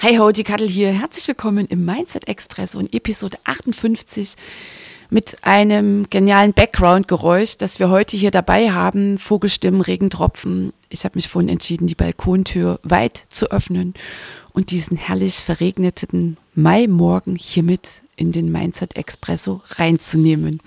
Hey ho, die Kattel hier. Herzlich willkommen im Mindset Express und Episode 58 mit einem genialen Background-Geräusch, das wir heute hier dabei haben. Vogelstimmen, Regentropfen. Ich habe mich vorhin entschieden, die Balkontür weit zu öffnen und diesen herrlich verregneten Maimorgen hiermit in den Mindset Expresso reinzunehmen.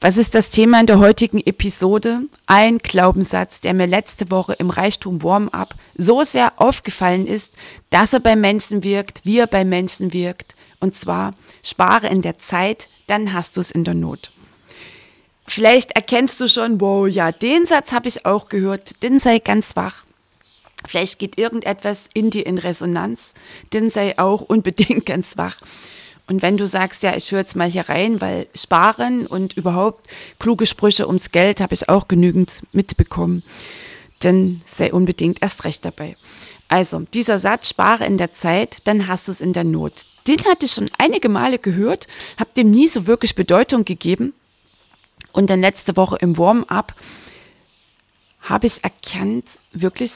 Was ist das Thema in der heutigen Episode? Ein Glaubenssatz, der mir letzte Woche im Reichtum Warm-up so sehr aufgefallen ist, dass er bei Menschen wirkt, wie er bei Menschen wirkt. Und zwar, spare in der Zeit, dann hast du es in der Not. Vielleicht erkennst du schon, wow, ja, den Satz habe ich auch gehört, denn sei ganz wach. Vielleicht geht irgendetwas in dir in Resonanz, denn sei auch unbedingt ganz wach. Und wenn du sagst, ja, ich höre jetzt mal hier rein, weil sparen und überhaupt kluge Sprüche ums Geld habe ich auch genügend mitbekommen, dann sei unbedingt erst recht dabei. Also, dieser Satz, spare in der Zeit, dann hast du es in der Not. Den hatte ich schon einige Male gehört, habe dem nie so wirklich Bedeutung gegeben. Und dann letzte Woche im Warm-up habe ich erkannt, wirklich,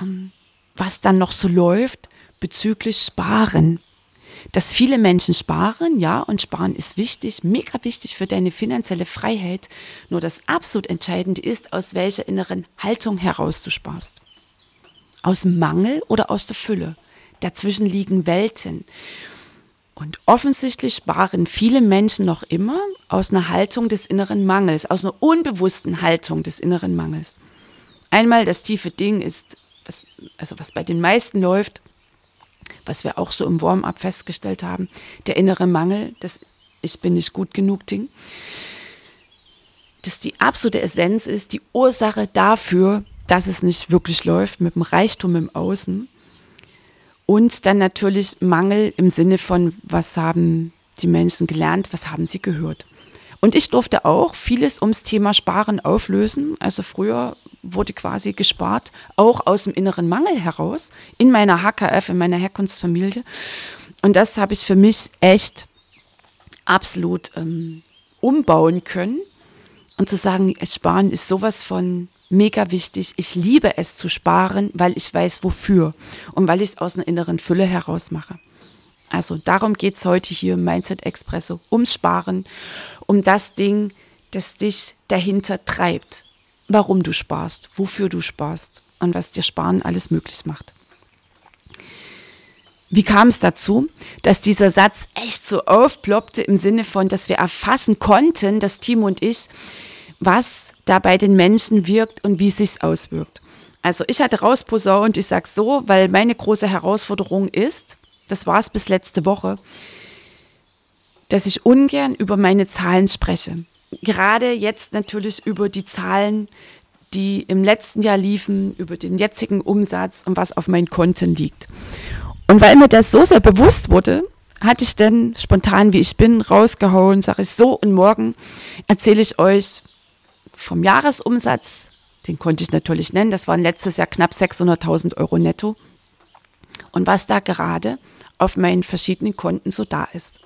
ähm, was dann noch so läuft bezüglich Sparen dass viele Menschen sparen, ja, und sparen ist wichtig, mega wichtig für deine finanzielle Freiheit. Nur das absolut Entscheidende ist, aus welcher inneren Haltung heraus du sparst. Aus Mangel oder aus der Fülle. Dazwischen liegen Welten. Und offensichtlich sparen viele Menschen noch immer aus einer Haltung des inneren Mangels, aus einer unbewussten Haltung des inneren Mangels. Einmal das tiefe Ding ist, was, also was bei den meisten läuft, was wir auch so im Warm-up festgestellt haben, der innere Mangel, das Ich bin nicht gut genug Ding, das die absolute Essenz ist, die Ursache dafür, dass es nicht wirklich läuft mit dem Reichtum im Außen. Und dann natürlich Mangel im Sinne von, was haben die Menschen gelernt, was haben sie gehört. Und ich durfte auch vieles ums Thema Sparen auflösen. Also früher wurde quasi gespart, auch aus dem inneren Mangel heraus, in meiner HKF, in meiner Herkunftsfamilie. Und das habe ich für mich echt absolut ähm, umbauen können. Und zu sagen, Sparen ist sowas von mega wichtig. Ich liebe es zu sparen, weil ich weiß wofür und weil ich es aus einer inneren Fülle heraus mache. Also darum geht es heute hier im Mindset Expresso, ums Sparen, um das Ding, das dich dahinter treibt warum du sparst, wofür du sparst und was dir Sparen alles möglich macht. Wie kam es dazu, dass dieser Satz echt so aufploppte im Sinne von, dass wir erfassen konnten, das Team und ich, was da bei den Menschen wirkt und wie es sich auswirkt. Also ich hatte rausposaunt, ich sage so, weil meine große Herausforderung ist, das war es bis letzte Woche, dass ich ungern über meine Zahlen spreche gerade jetzt natürlich über die Zahlen, die im letzten Jahr liefen, über den jetzigen Umsatz und was auf meinen Konten liegt. Und weil mir das so sehr bewusst wurde, hatte ich dann spontan, wie ich bin, rausgehauen, sage ich so und morgen erzähle ich euch vom Jahresumsatz, den konnte ich natürlich nennen, das waren letztes Jahr knapp 600.000 Euro netto und was da gerade auf meinen verschiedenen Konten so da ist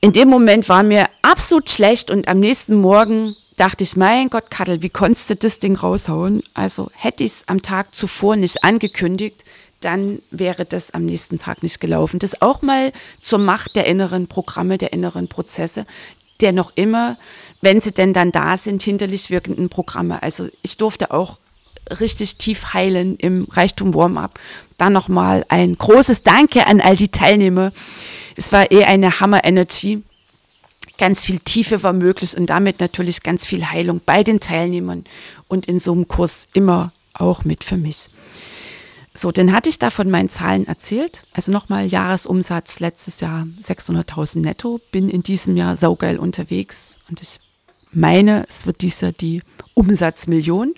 in dem Moment war mir absolut schlecht und am nächsten Morgen dachte ich, mein Gott, Kattel, wie konntest du das Ding raushauen? Also hätte ich es am Tag zuvor nicht angekündigt, dann wäre das am nächsten Tag nicht gelaufen. Das auch mal zur Macht der inneren Programme, der inneren Prozesse, der noch immer, wenn sie denn dann da sind, hinterlich wirkenden Programme. Also ich durfte auch richtig tief heilen im Reichtum Warm-up. Dann nochmal ein großes Danke an all die Teilnehmer. Es war eh eine Hammer-Energy. Ganz viel Tiefe war möglich und damit natürlich ganz viel Heilung bei den Teilnehmern und in so einem Kurs immer auch mit für mich. So, dann hatte ich da von meinen Zahlen erzählt. Also nochmal Jahresumsatz letztes Jahr 600.000 netto. Bin in diesem Jahr saugeil unterwegs und ich meine, es wird dieser die Umsatzmillion.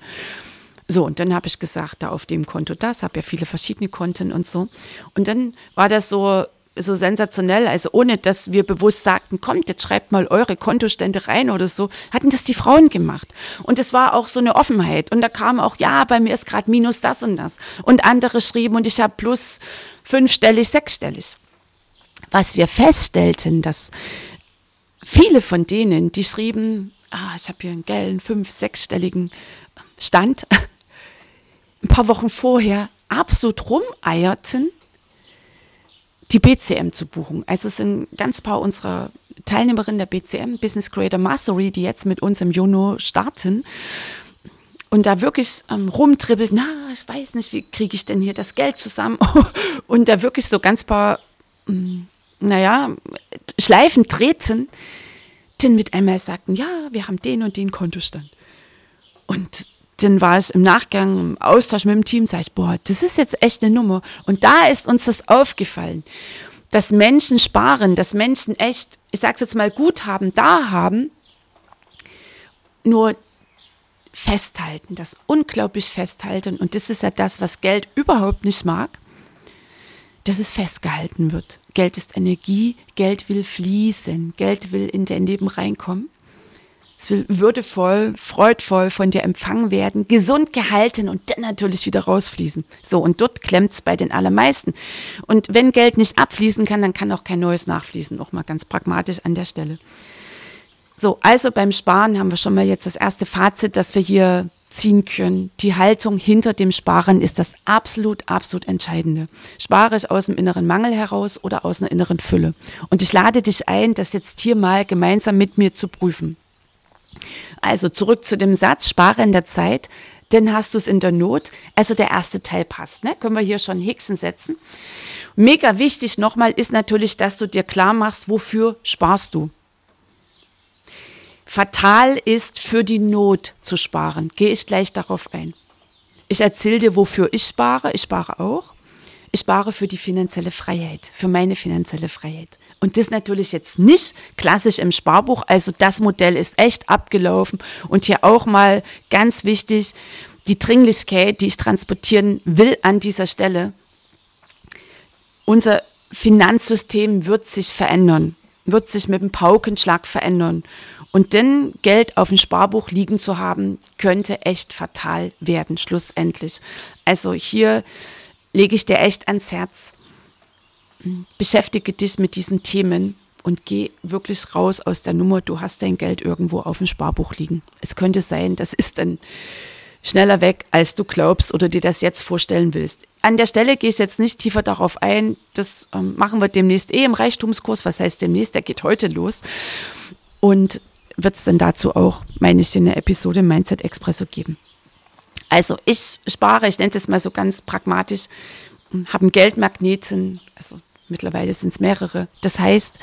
So, und dann habe ich gesagt, da auf dem Konto das, habe ja viele verschiedene Konten und so. Und dann war das so, so sensationell, also ohne dass wir bewusst sagten, kommt, jetzt schreibt mal eure Kontostände rein oder so, hatten das die Frauen gemacht. Und es war auch so eine Offenheit. Und da kam auch, ja, bei mir ist gerade minus das und das. Und andere schrieben, und ich habe plus fünfstellig, sechsstellig. Was wir feststellten, dass viele von denen, die schrieben, ah, ich habe hier einen gelben, fünf-, sechsstelligen Stand, ein paar Wochen vorher absolut rumeierten, die BCM zu buchen. Also es sind ganz paar unserer Teilnehmerinnen der BCM, Business Creator Mastery, die jetzt mit uns im Juno starten und da wirklich ähm, rumtribbelt, na, ich weiß nicht, wie kriege ich denn hier das Geld zusammen? und da wirklich so ganz paar, mm, naja, Schleifen treten, denn mit einmal sagten, ja, wir haben den und den Kontostand. Dann war es im Nachgang im Austausch mit dem Team, sage ich, boah, das ist jetzt echt eine Nummer. Und da ist uns das aufgefallen, dass Menschen sparen, dass Menschen echt, ich sage es jetzt mal, Guthaben da haben, nur festhalten, das unglaublich festhalten. Und das ist ja das, was Geld überhaupt nicht mag, dass es festgehalten wird. Geld ist Energie, Geld will fließen, Geld will in dein Leben reinkommen. Es will würdevoll, freudvoll von dir empfangen werden, gesund gehalten und dann natürlich wieder rausfließen. So, und dort klemmt es bei den allermeisten. Und wenn Geld nicht abfließen kann, dann kann auch kein neues nachfließen. Auch mal ganz pragmatisch an der Stelle. So, also beim Sparen haben wir schon mal jetzt das erste Fazit, das wir hier ziehen können. Die Haltung hinter dem Sparen ist das absolut, absolut Entscheidende. Spare ich aus dem inneren Mangel heraus oder aus einer inneren Fülle? Und ich lade dich ein, das jetzt hier mal gemeinsam mit mir zu prüfen. Also zurück zu dem Satz, spare in der Zeit, denn hast du es in der Not. Also der erste Teil passt, ne? Können wir hier schon Häkchen setzen. Mega wichtig nochmal ist natürlich, dass du dir klar machst, wofür sparst du. Fatal ist für die Not zu sparen. Gehe ich gleich darauf ein. Ich erzähle dir, wofür ich spare. Ich spare auch. Ich spare für die finanzielle Freiheit, für meine finanzielle Freiheit. Und das natürlich jetzt nicht klassisch im Sparbuch. Also das Modell ist echt abgelaufen. Und hier auch mal ganz wichtig, die Dringlichkeit, die ich transportieren will an dieser Stelle. Unser Finanzsystem wird sich verändern, wird sich mit dem Paukenschlag verändern. Und dann Geld auf dem Sparbuch liegen zu haben, könnte echt fatal werden, schlussendlich. Also hier lege ich dir echt ans Herz beschäftige dich mit diesen Themen und geh wirklich raus aus der Nummer, du hast dein Geld irgendwo auf dem Sparbuch liegen. Es könnte sein, das ist dann schneller weg, als du glaubst oder dir das jetzt vorstellen willst. An der Stelle gehe ich jetzt nicht tiefer darauf ein. Das ähm, machen wir demnächst eh im Reichtumskurs. Was heißt demnächst? Der geht heute los. Und wird es dann dazu auch, meine ich, eine Episode Mindset Expresso geben. Also ich spare, ich nenne es mal so ganz pragmatisch, habe einen Geldmagneten, also mittlerweile sind es mehrere. Das heißt,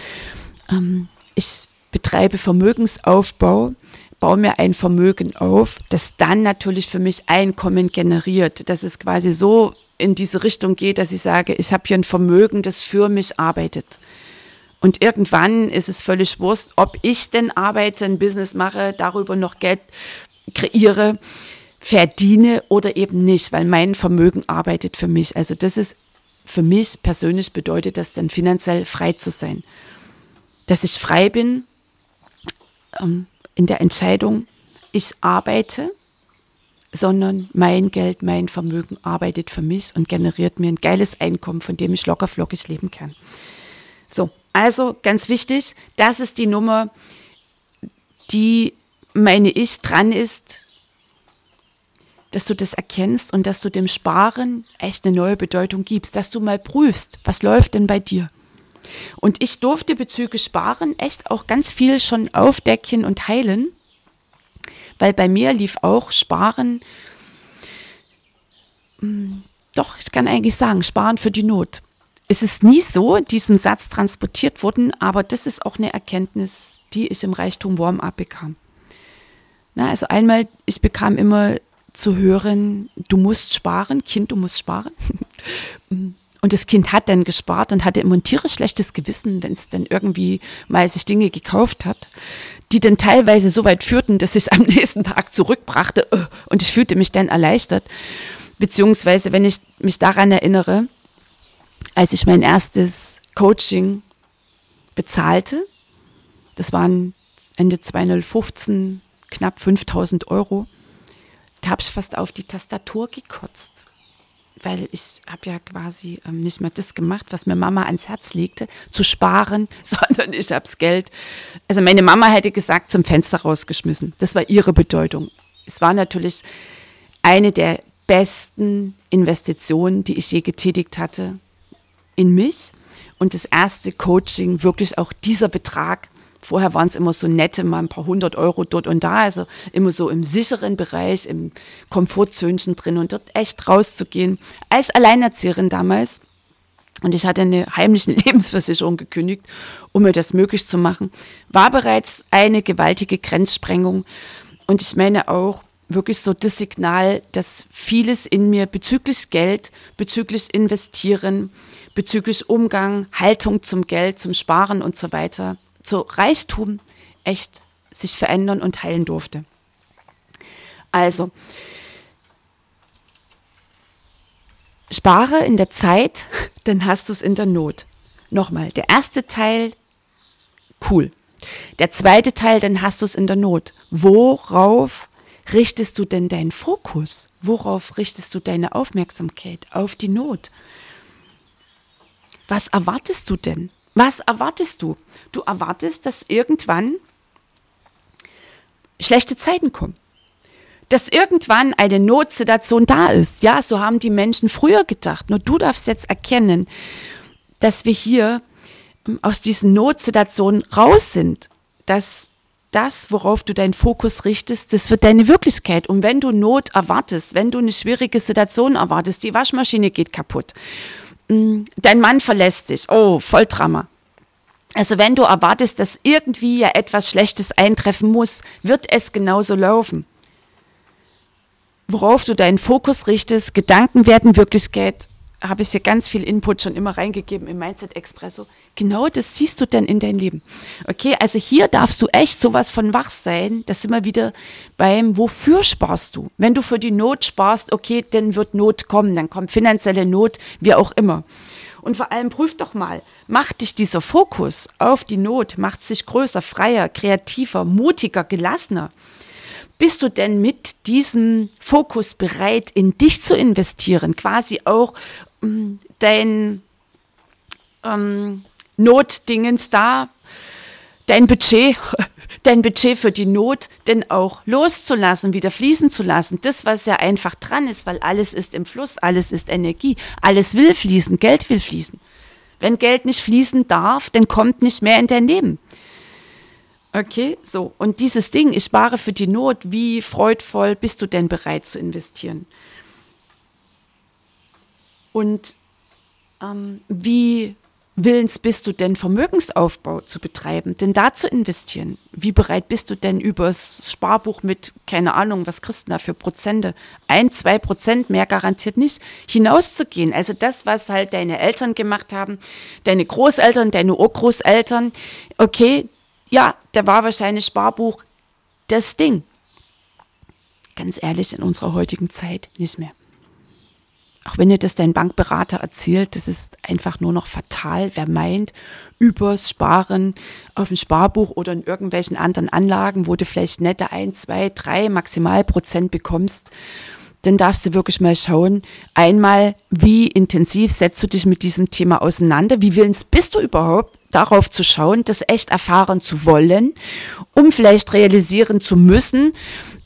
ähm, ich betreibe Vermögensaufbau, baue mir ein Vermögen auf, das dann natürlich für mich Einkommen generiert. Dass es quasi so in diese Richtung geht, dass ich sage, ich habe hier ein Vermögen, das für mich arbeitet. Und irgendwann ist es völlig wurscht, ob ich denn arbeite, ein Business mache, darüber noch Geld kreiere, verdiene oder eben nicht, weil mein Vermögen arbeitet für mich. Also das ist für mich persönlich bedeutet das dann finanziell frei zu sein. Dass ich frei bin ähm, in der Entscheidung, ich arbeite, sondern mein Geld, mein Vermögen arbeitet für mich und generiert mir ein geiles Einkommen, von dem ich locker flockig leben kann. So, also ganz wichtig, das ist die Nummer, die, meine ich, dran ist, dass du das erkennst und dass du dem Sparen echt eine neue Bedeutung gibst, dass du mal prüfst, was läuft denn bei dir. Und ich durfte bezüglich Sparen echt auch ganz viel schon aufdecken und heilen, weil bei mir lief auch Sparen, hm, doch, ich kann eigentlich sagen, Sparen für die Not. Es ist nie so in diesem Satz transportiert worden, aber das ist auch eine Erkenntnis, die ich im Reichtum Warm-up bekam. Na, also einmal, ich bekam immer zu hören, du musst sparen, Kind, du musst sparen. Und das Kind hat dann gespart und hatte immer ein tierisch schlechtes Gewissen, wenn es dann irgendwie mal sich Dinge gekauft hat. die dann teilweise so weit führten, dass ich es am nächsten Tag zurückbrachte äh, und ich fühlte mich dann erleichtert. Beziehungsweise, wenn ich mich daran erinnere, als ich mein erstes Coaching bezahlte, das waren Ende 2015 knapp 5000 Euro, habe ich fast auf die Tastatur gekotzt weil ich habe ja quasi ähm, nicht mehr das gemacht, was mir Mama ans Herz legte, zu sparen, sondern ich habe das Geld. Also meine Mama hätte gesagt, zum Fenster rausgeschmissen. Das war ihre Bedeutung. Es war natürlich eine der besten Investitionen, die ich je getätigt hatte in mich. Und das erste Coaching, wirklich auch dieser Betrag, Vorher waren es immer so nette, mal ein paar hundert Euro dort und da, also immer so im sicheren Bereich, im Komfortzönchen drin und dort echt rauszugehen. Als Alleinerzieherin damals, und ich hatte eine heimliche Lebensversicherung gekündigt, um mir das möglich zu machen, war bereits eine gewaltige Grenzsprengung. Und ich meine auch wirklich so das Signal, dass vieles in mir bezüglich Geld, bezüglich Investieren, bezüglich Umgang, Haltung zum Geld, zum Sparen und so weiter zu Reichtum echt sich verändern und heilen durfte. Also, spare in der Zeit, dann hast du es in der Not. Nochmal, der erste Teil, cool. Der zweite Teil, dann hast du es in der Not. Worauf richtest du denn deinen Fokus? Worauf richtest du deine Aufmerksamkeit? Auf die Not. Was erwartest du denn? Was erwartest du? Du erwartest, dass irgendwann schlechte Zeiten kommen. Dass irgendwann eine Notsituation da ist. Ja, so haben die Menschen früher gedacht. Nur du darfst jetzt erkennen, dass wir hier ähm, aus diesen Notsituationen raus sind. Dass das, worauf du deinen Fokus richtest, das wird deine Wirklichkeit. Und wenn du Not erwartest, wenn du eine schwierige Situation erwartest, die Waschmaschine geht kaputt, dein Mann verlässt dich. Oh, Volldrama. Also wenn du erwartest, dass irgendwie ja etwas Schlechtes eintreffen muss, wird es genauso laufen. Worauf du deinen Fokus richtest, Gedanken werden Wirklichkeit, habe ich hier ganz viel Input schon immer reingegeben im Mindset Expresso. Genau das siehst du dann in dein Leben. Okay, also hier darfst du echt sowas von wach sein. Das wir wieder beim, wofür sparst du? Wenn du für die Not sparst, okay, dann wird Not kommen, dann kommt finanzielle Not, wie auch immer. Und vor allem prüf doch mal, macht dich dieser Fokus auf die Not, macht sich größer, freier, kreativer, mutiger, gelassener? Bist du denn mit diesem Fokus bereit, in dich zu investieren, quasi auch dein ähm, Notdingens da, dein Budget, dein Budget für die Not denn auch loszulassen, wieder fließen zu lassen. Das, was ja einfach dran ist, weil alles ist im Fluss, alles ist Energie, alles will fließen, Geld will fließen. Wenn Geld nicht fließen darf, dann kommt nicht mehr in dein Leben. Okay, so. Und dieses Ding, ich spare für die Not, wie freudvoll bist du denn bereit zu investieren? Und ähm, wie willens bist du denn, Vermögensaufbau zu betreiben, denn da zu investieren? Wie bereit bist du denn übers Sparbuch mit, keine Ahnung, was du da für Prozente? Ein, zwei Prozent mehr garantiert nicht, hinauszugehen. Also das, was halt deine Eltern gemacht haben, deine Großeltern, deine Urgroßeltern, okay, ja, da war wahrscheinlich Sparbuch das Ding. Ganz ehrlich, in unserer heutigen Zeit nicht mehr. Auch wenn dir das dein Bankberater erzählt, das ist einfach nur noch fatal. Wer meint, übers Sparen auf dem Sparbuch oder in irgendwelchen anderen Anlagen, wo du vielleicht nette ein, zwei, drei maximal Prozent bekommst, dann darfst du wirklich mal schauen, einmal, wie intensiv setzt du dich mit diesem Thema auseinander? Wie willens bist du überhaupt, darauf zu schauen, das echt erfahren zu wollen, um vielleicht realisieren zu müssen,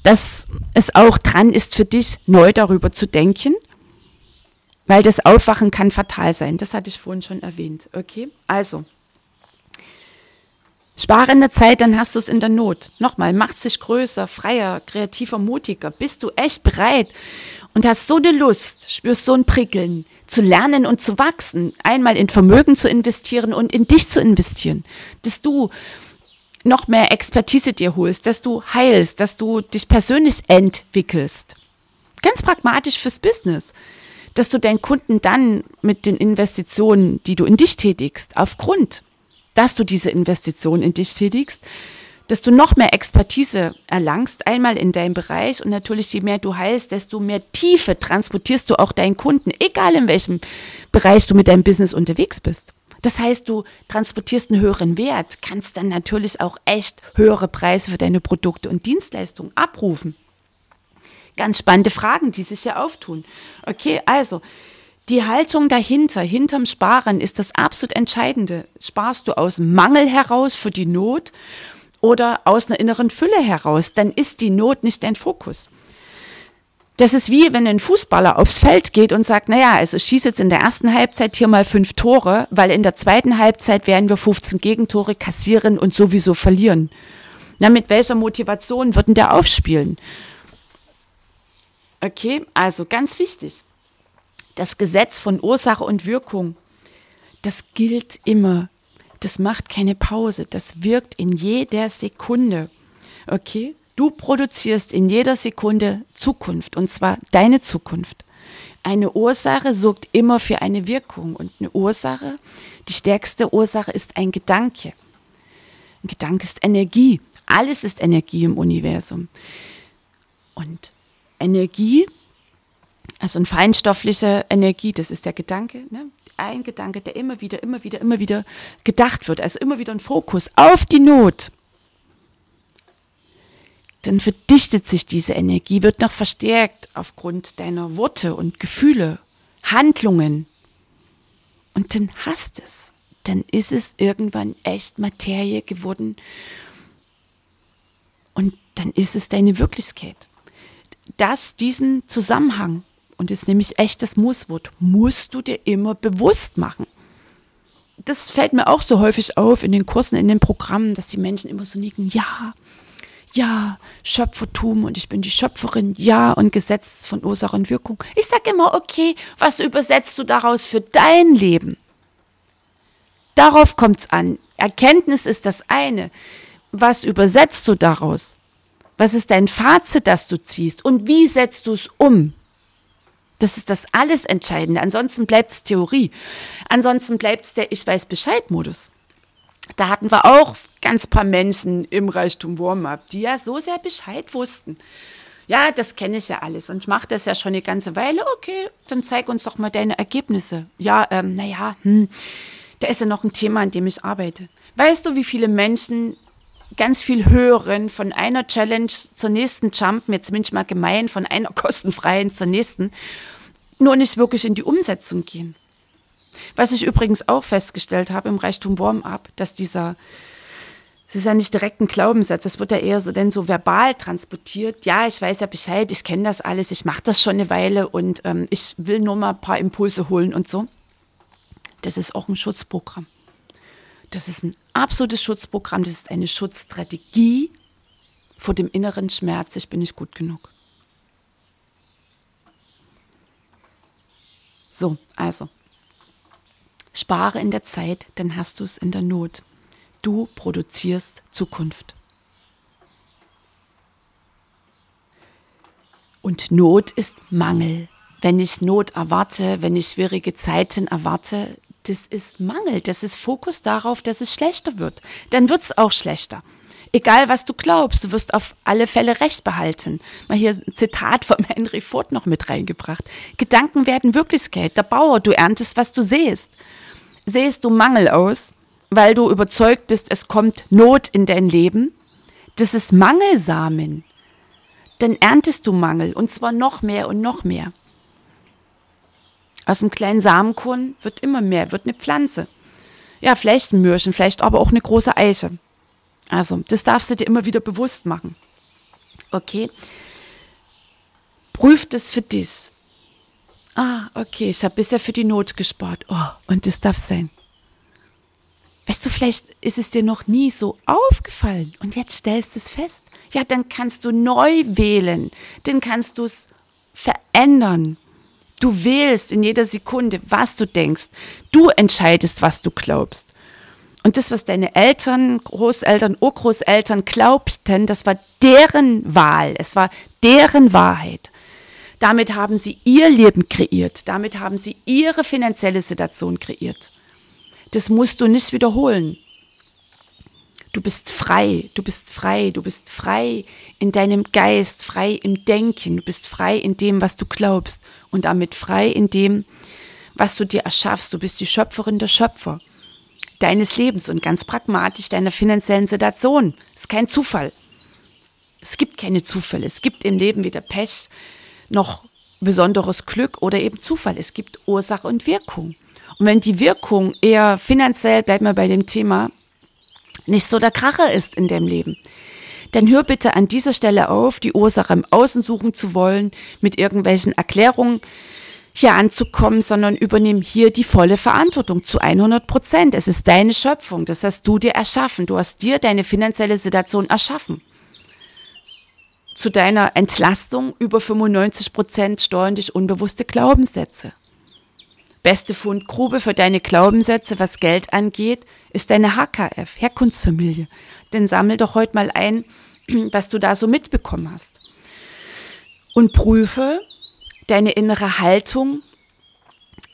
dass es auch dran ist für dich, neu darüber zu denken? Weil das Aufwachen kann fatal sein. Das hatte ich vorhin schon erwähnt. Okay, also. Spare in der Zeit, dann hast du es in der Not. Nochmal, macht sich größer, freier, kreativer, mutiger. Bist du echt bereit und hast so eine Lust, spürst so ein Prickeln, zu lernen und zu wachsen, einmal in Vermögen zu investieren und in dich zu investieren, dass du noch mehr Expertise dir holst, dass du heilst, dass du dich persönlich entwickelst. Ganz pragmatisch fürs Business dass du deinen Kunden dann mit den Investitionen, die du in dich tätigst, aufgrund, dass du diese Investitionen in dich tätigst, dass du noch mehr Expertise erlangst, einmal in deinem Bereich und natürlich je mehr du heilst, desto mehr Tiefe transportierst du auch deinen Kunden, egal in welchem Bereich du mit deinem Business unterwegs bist. Das heißt, du transportierst einen höheren Wert, kannst dann natürlich auch echt höhere Preise für deine Produkte und Dienstleistungen abrufen. Ganz spannende Fragen, die sich hier auftun. Okay, also die Haltung dahinter, hinterm Sparen ist das absolut Entscheidende. Sparst du aus Mangel heraus für die Not oder aus einer inneren Fülle heraus, dann ist die Not nicht dein Fokus. Das ist wie wenn ein Fußballer aufs Feld geht und sagt, naja, also ich jetzt in der ersten Halbzeit hier mal fünf Tore, weil in der zweiten Halbzeit werden wir 15 Gegentore kassieren und sowieso verlieren. Na, mit welcher Motivation würden der aufspielen? Okay, also ganz wichtig. Das Gesetz von Ursache und Wirkung, das gilt immer das macht keine Pause, das wirkt in jeder Sekunde. Okay? Du produzierst in jeder Sekunde Zukunft und zwar deine Zukunft. Eine Ursache sorgt immer für eine Wirkung und eine Ursache, die stärkste Ursache ist ein Gedanke. Ein Gedanke ist Energie. Alles ist Energie im Universum. Und Energie, also eine feinstoffliche Energie, das ist der Gedanke, ne? ein Gedanke, der immer wieder, immer wieder, immer wieder gedacht wird, also immer wieder ein Fokus auf die Not, dann verdichtet sich diese Energie, wird noch verstärkt aufgrund deiner Worte und Gefühle, Handlungen. Und dann hast es. Dann ist es irgendwann echt Materie geworden. Und dann ist es deine Wirklichkeit. Das, diesen Zusammenhang und das ist nämlich echt das Musswort, musst du dir immer bewusst machen. Das fällt mir auch so häufig auf in den Kursen, in den Programmen, dass die Menschen immer so nicken, ja, ja, Schöpfertum und ich bin die Schöpferin, ja, und Gesetz von Ursache und Wirkung. Ich sage immer, okay, was übersetzt du daraus für dein Leben? Darauf kommt es an. Erkenntnis ist das eine. Was übersetzt du daraus? Was ist dein Fazit, das du ziehst? Und wie setzt du es um? Das ist das alles Entscheidende. Ansonsten bleibt es Theorie. Ansonsten bleibt es der Ich weiß Bescheid-Modus. Da hatten wir auch ganz paar Menschen im Reichtum Warm-Up, die ja so sehr Bescheid wussten. Ja, das kenne ich ja alles und ich mache das ja schon eine ganze Weile. Okay, dann zeig uns doch mal deine Ergebnisse. Ja, ähm, naja, hm, da ist ja noch ein Thema, an dem ich arbeite. Weißt du, wie viele Menschen ganz viel hören von einer Challenge zur nächsten Jumpen, jetzt bin ich mal gemein, von einer kostenfreien zur nächsten, nur nicht wirklich in die Umsetzung gehen. Was ich übrigens auch festgestellt habe im Reichtum Warm-up, dass dieser, es ist ja nicht direkt ein Glaubenssatz, das wird ja eher so denn so verbal transportiert. Ja, ich weiß ja Bescheid, ich kenne das alles, ich mache das schon eine Weile und ähm, ich will nur mal ein paar Impulse holen und so. Das ist auch ein Schutzprogramm. Das ist ein absolutes Schutzprogramm, das ist eine Schutzstrategie vor dem inneren Schmerz, ich bin nicht gut genug. So, also, spare in der Zeit, dann hast du es in der Not. Du produzierst Zukunft. Und Not ist Mangel. Wenn ich Not erwarte, wenn ich schwierige Zeiten erwarte, das ist Mangel, das ist Fokus darauf, dass es schlechter wird. Dann wird es auch schlechter. Egal, was du glaubst, du wirst auf alle Fälle Recht behalten. Mal hier ein Zitat von Henry Ford noch mit reingebracht. Gedanken werden Wirklichkeit. Der Bauer, du erntest, was du siehst. Sehst du Mangel aus, weil du überzeugt bist, es kommt Not in dein Leben? Das ist Mangelsamen. Dann erntest du Mangel und zwar noch mehr und noch mehr. Aus einem kleinen Samenkorn wird immer mehr, wird eine Pflanze. Ja, vielleicht ein Mürchen, vielleicht aber auch eine große Eiche. Also, das darfst du dir immer wieder bewusst machen. Okay? Prüf das für dich. Ah, okay, ich habe bisher für die Not gespart. Oh, und das darf sein. Weißt du, vielleicht ist es dir noch nie so aufgefallen und jetzt stellst du es fest. Ja, dann kannst du neu wählen. Dann kannst du es verändern. Du wählst in jeder Sekunde, was du denkst. Du entscheidest, was du glaubst. Und das, was deine Eltern, Großeltern, Urgroßeltern glaubten, das war deren Wahl. Es war deren Wahrheit. Damit haben sie ihr Leben kreiert. Damit haben sie ihre finanzielle Situation kreiert. Das musst du nicht wiederholen. Du bist frei, du bist frei, du bist frei in deinem Geist, frei im Denken, du bist frei in dem, was du glaubst und damit frei in dem, was du dir erschaffst. Du bist die Schöpferin der Schöpfer deines Lebens und ganz pragmatisch deiner finanziellen Situation. Das ist kein Zufall. Es gibt keine Zufälle. Es gibt im Leben weder Pech noch besonderes Glück oder eben Zufall. Es gibt Ursache und Wirkung. Und wenn die Wirkung eher finanziell, bleibt mal bei dem Thema, nicht so der Kracher ist in dem Leben, dann hör bitte an dieser Stelle auf, die Ursache im Außen suchen zu wollen, mit irgendwelchen Erklärungen hier anzukommen, sondern übernimm hier die volle Verantwortung zu 100 Prozent. Es ist deine Schöpfung, das hast du dir erschaffen. Du hast dir deine finanzielle Situation erschaffen. Zu deiner Entlastung über 95 Prozent steuern dich unbewusste Glaubenssätze. Beste Fundgrube für deine Glaubenssätze, was Geld angeht, ist deine HKF, Herkunftsfamilie. Denn sammel doch heute mal ein, was du da so mitbekommen hast. Und prüfe deine innere Haltung,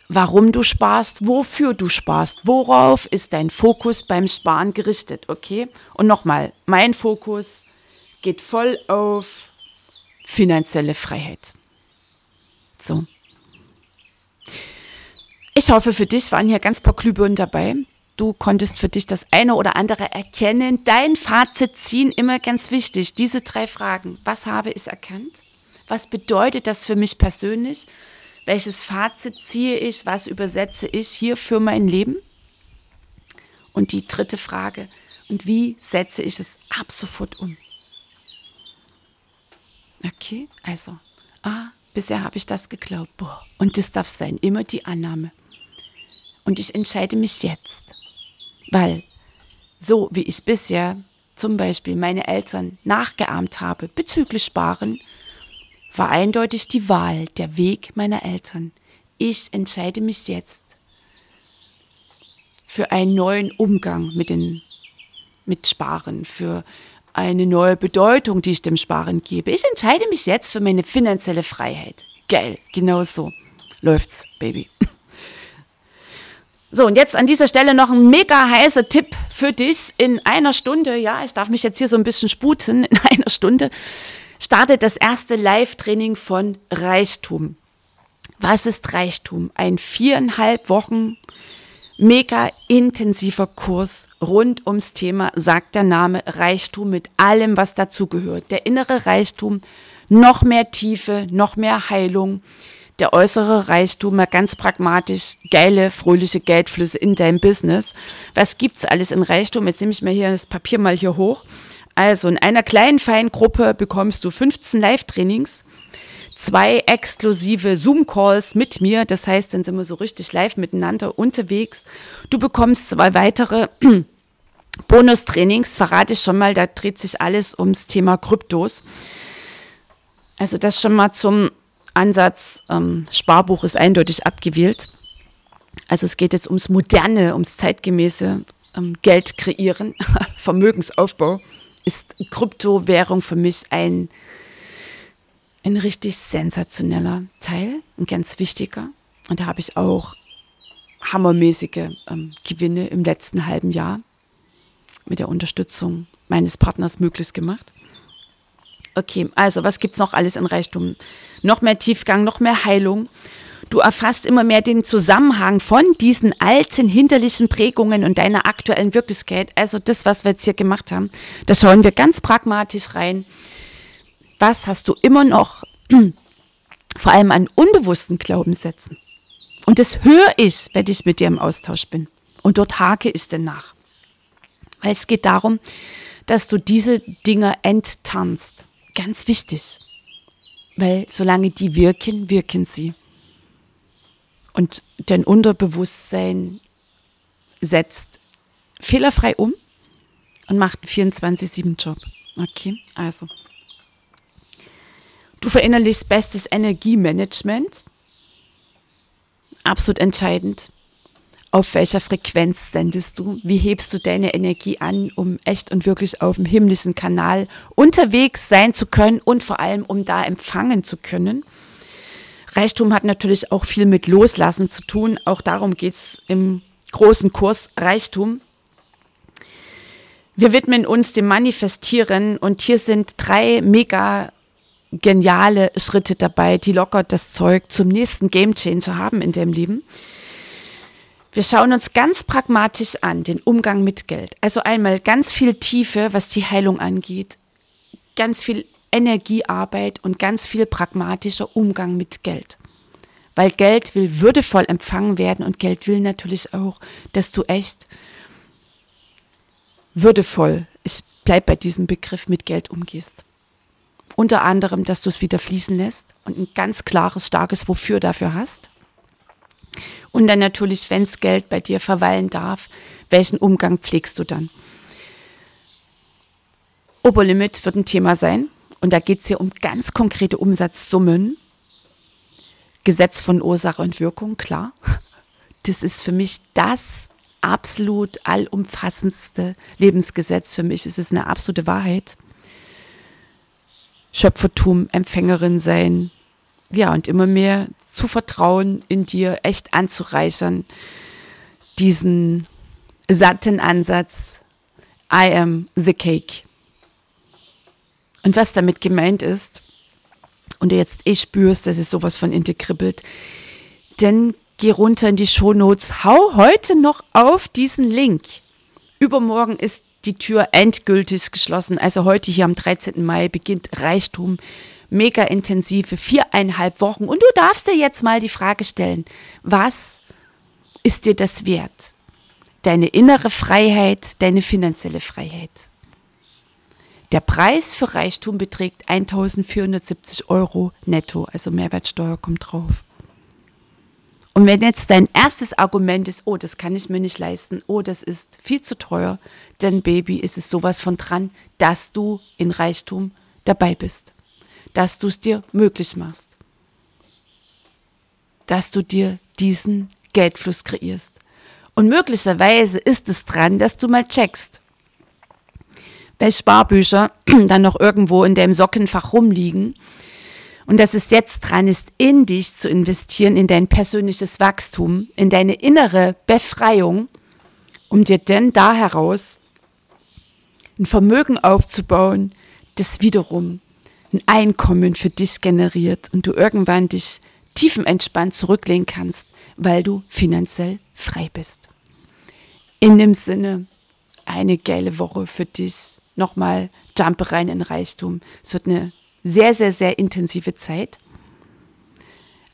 warum du sparst, wofür du sparst, worauf ist dein Fokus beim Sparen gerichtet, okay? Und nochmal, mein Fokus geht voll auf finanzielle Freiheit. So. Ich hoffe, für dich waren hier ganz paar Glühbirnen dabei. Du konntest für dich das eine oder andere erkennen. Dein Fazit ziehen, immer ganz wichtig. Diese drei Fragen. Was habe ich erkannt? Was bedeutet das für mich persönlich? Welches Fazit ziehe ich? Was übersetze ich hier für mein Leben? Und die dritte Frage. Und wie setze ich es ab sofort um? Okay, also, ah, bisher habe ich das geglaubt. Boah, und das darf sein, immer die Annahme. Und ich entscheide mich jetzt, weil so wie ich bisher zum Beispiel meine Eltern nachgeahmt habe bezüglich Sparen, war eindeutig die Wahl, der Weg meiner Eltern. Ich entscheide mich jetzt für einen neuen Umgang mit, den, mit Sparen, für eine neue Bedeutung, die ich dem Sparen gebe. Ich entscheide mich jetzt für meine finanzielle Freiheit. Geil, genau so läuft's, Baby. So, und jetzt an dieser Stelle noch ein mega heißer Tipp für dich. In einer Stunde, ja, ich darf mich jetzt hier so ein bisschen sputen, in einer Stunde startet das erste Live-Training von Reichtum. Was ist Reichtum? Ein viereinhalb Wochen mega intensiver Kurs rund ums Thema, sagt der Name Reichtum mit allem, was dazugehört. Der innere Reichtum, noch mehr Tiefe, noch mehr Heilung, der äußere Reichtum, mal ganz pragmatisch, geile, fröhliche Geldflüsse in deinem Business. Was gibt's alles in Reichtum? Jetzt nehme ich mir hier das Papier mal hier hoch. Also in einer kleinen, feinen Gruppe bekommst du 15 Live-Trainings, zwei exklusive Zoom-Calls mit mir. Das heißt, dann sind wir so richtig live miteinander unterwegs. Du bekommst zwei weitere Bonustrainings, verrate ich schon mal, da dreht sich alles ums Thema Kryptos. Also das schon mal zum Ansatz ähm, Sparbuch ist eindeutig abgewählt. Also es geht jetzt ums moderne, ums zeitgemäße ähm, Geld kreieren, Vermögensaufbau. Ist Kryptowährung für mich ein, ein richtig sensationeller Teil, ein ganz wichtiger. Und da habe ich auch hammermäßige ähm, Gewinne im letzten halben Jahr mit der Unterstützung meines Partners möglich gemacht. Okay, also was gibt es noch alles in Reichtum? Noch mehr Tiefgang, noch mehr Heilung. Du erfasst immer mehr den Zusammenhang von diesen alten hinterlichen Prägungen und deiner aktuellen Wirklichkeit. Also das, was wir jetzt hier gemacht haben, da schauen wir ganz pragmatisch rein. Was hast du immer noch, vor allem an unbewussten Glaubenssätzen? Und das höre ich, wenn ich mit dir im Austausch bin. Und dort hake ich denn nach. Weil es geht darum, dass du diese Dinge enttarnst. Ganz wichtig. Weil solange die wirken, wirken sie. Und dein Unterbewusstsein setzt fehlerfrei um und macht einen 24-7-Job. Okay, also. Du verinnerlichst bestes Energiemanagement. Absolut entscheidend auf welcher Frequenz sendest du, wie hebst du deine Energie an, um echt und wirklich auf dem himmlischen Kanal unterwegs sein zu können und vor allem, um da empfangen zu können. Reichtum hat natürlich auch viel mit Loslassen zu tun. Auch darum geht es im großen Kurs Reichtum. Wir widmen uns dem Manifestieren und hier sind drei mega geniale Schritte dabei, die locker das Zeug zum nächsten Gamechanger haben in dem Leben. Wir schauen uns ganz pragmatisch an den Umgang mit Geld. Also einmal ganz viel Tiefe, was die Heilung angeht, ganz viel Energiearbeit und ganz viel pragmatischer Umgang mit Geld. Weil Geld will würdevoll empfangen werden und Geld will natürlich auch, dass du echt würdevoll, ich bleib bei diesem Begriff, mit Geld umgehst. Unter anderem, dass du es wieder fließen lässt und ein ganz klares, starkes Wofür dafür hast. Und dann natürlich, wenn das Geld bei dir verweilen darf, welchen Umgang pflegst du dann? Oberlimit wird ein Thema sein. Und da geht es hier um ganz konkrete Umsatzsummen. Gesetz von Ursache und Wirkung, klar. Das ist für mich das absolut allumfassendste Lebensgesetz. Für mich ist es eine absolute Wahrheit. Schöpfertum, Empfängerin sein, ja, und immer mehr zu vertrauen, in dir echt anzureichern, diesen satten Ansatz, I am the cake. Und was damit gemeint ist, und du jetzt eh spürst, dass es sowas von in dir kribbelt, dann geh runter in die Shownotes, hau heute noch auf diesen Link. Übermorgen ist die Tür endgültig geschlossen. Also heute hier am 13. Mai beginnt Reichtum mega intensive viereinhalb Wochen. Und du darfst dir jetzt mal die Frage stellen, was ist dir das wert? Deine innere Freiheit, deine finanzielle Freiheit. Der Preis für Reichtum beträgt 1470 Euro netto, also Mehrwertsteuer kommt drauf. Und wenn jetzt dein erstes Argument ist, oh, das kann ich mir nicht leisten, oh, das ist viel zu teuer, dann Baby, ist es sowas von dran, dass du in Reichtum dabei bist dass du es dir möglich machst. Dass du dir diesen Geldfluss kreierst. Und möglicherweise ist es dran, dass du mal checkst, welche Sparbücher dann noch irgendwo in deinem Sockenfach rumliegen und dass es jetzt dran ist, in dich zu investieren, in dein persönliches Wachstum, in deine innere Befreiung, um dir denn da heraus ein Vermögen aufzubauen, das wiederum ein Einkommen für dich generiert und du irgendwann dich tiefenentspannt zurücklehnen kannst, weil du finanziell frei bist. In dem Sinne, eine geile Woche für dich. Nochmal jumpe rein in Reichtum. Es wird eine sehr, sehr, sehr intensive Zeit.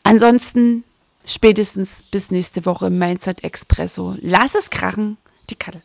Ansonsten spätestens bis nächste Woche im Mindset Expresso. Lass es krachen, die Kattel.